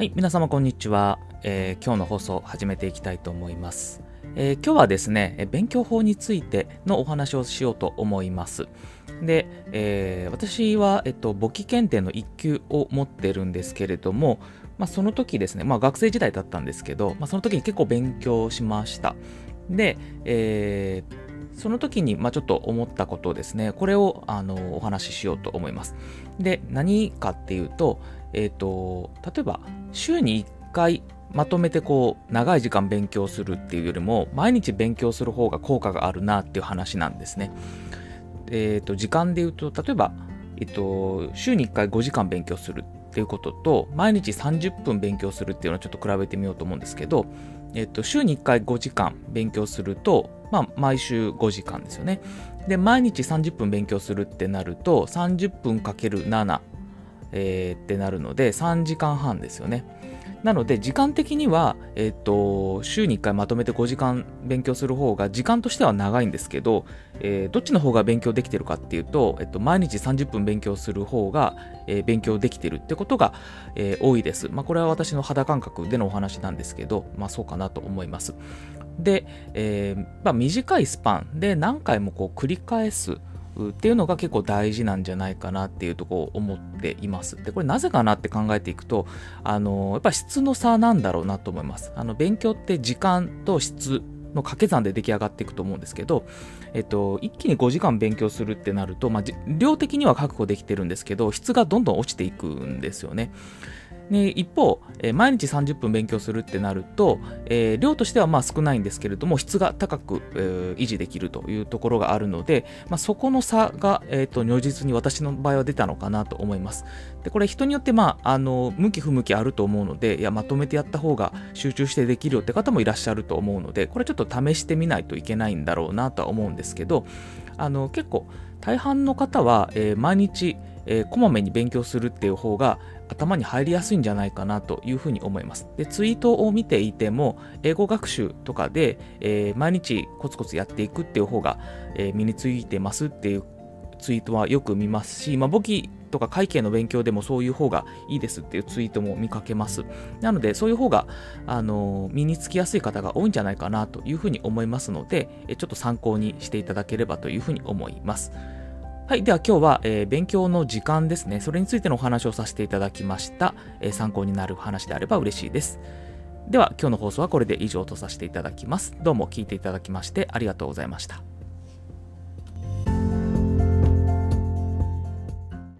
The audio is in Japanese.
はい、皆様こんにちは、えー、今日の放送始めていきたいと思います、えー、今日はですね、勉強法についてのお話をしようと思います。で、えー、私は、えっと、簿記検定の1級を持ってるんですけれども、まあ、その時ですね、まあ、学生時代だったんですけど、まあ、その時に結構勉強しました。で、えー、その時に、まあ、ちょっと思ったことですね、これをあのお話ししようと思います。で、何かっていうと、えっ、ー、と、例えば、週に1回まとめてこう、長い時間勉強するっていうよりも、毎日勉強する方が効果があるなっていう話なんですね。えっ、ー、と、時間で言うと、例えば、えっ、ー、と、週に1回5時間勉強するっていうことと、毎日30分勉強するっていうのをちょっと比べてみようと思うんですけど、えっと、週に1回5時間勉強すると、まあ、毎週5時間ですよね。で、毎日30分勉強するってなると、30分 ×7 えー、ってなるので3時間半ですよね。なので時間的には、えっ、と、週に1回まとめて5時間勉強する方が時間としては長いんですけど、えー、どっちの方が勉強できてるかっていうと、えっと、毎日30分勉強する方が、え、勉強できてるってことが、え、多いです。まあ、これは私の肌感覚でのお話なんですけど、まあ、そうかなと思います。で、えまあ、短いスパンで何回もこう繰り返す。くっていうのが結構大事なんじゃないかなっていうところを思っています。で、これなぜかなって考えていくと、あの、やっぱ質の差なんだろうなと思います。あの、勉強って時間と質の掛け算で出来上がっていくと思うんですけど、えっと、一気に5時間勉強するってなると、まあ、量的には確保できてるんですけど、質がどんどん落ちていくんですよね。で一方、えー、毎日30分勉強するってなると、えー、量としてはまあ少ないんですけれども、質が高く、えー、維持できるというところがあるので、まあ、そこの差が、えーと、如実に私の場合は出たのかなと思います。でこれ人によって、まあ、あの向き不向きあると思うのでいや、まとめてやった方が集中してできるよって方もいらっしゃると思うので、これちょっと試してみないといけないんだろうなとは思うんですけど、あの結構大半の方は、えー、毎日、えー、こまめに勉強するっていう方が頭に入りやすいんじゃないかなというふうに思います。で、ツイートを見ていても、英語学習とかで、えー、毎日コツコツやっていくっていう方が、え、身についてますっていうツイートはよく見ますし、まあ、簿記とか会計の勉強でもそういう方がいいですっていうツイートも見かけます。なので、そういう方が、あの身につきやすい方が多いんじゃないかなというふうに思いますので、ちょっと参考にしていただければというふうに思います。はい。では今日は、えー、勉強の時間ですね。それについてのお話をさせていただきました。えー、参考になる話であれば嬉しいです。では今日の放送はこれで以上とさせていただきます。どうも聞いていただきましてありがとうございました。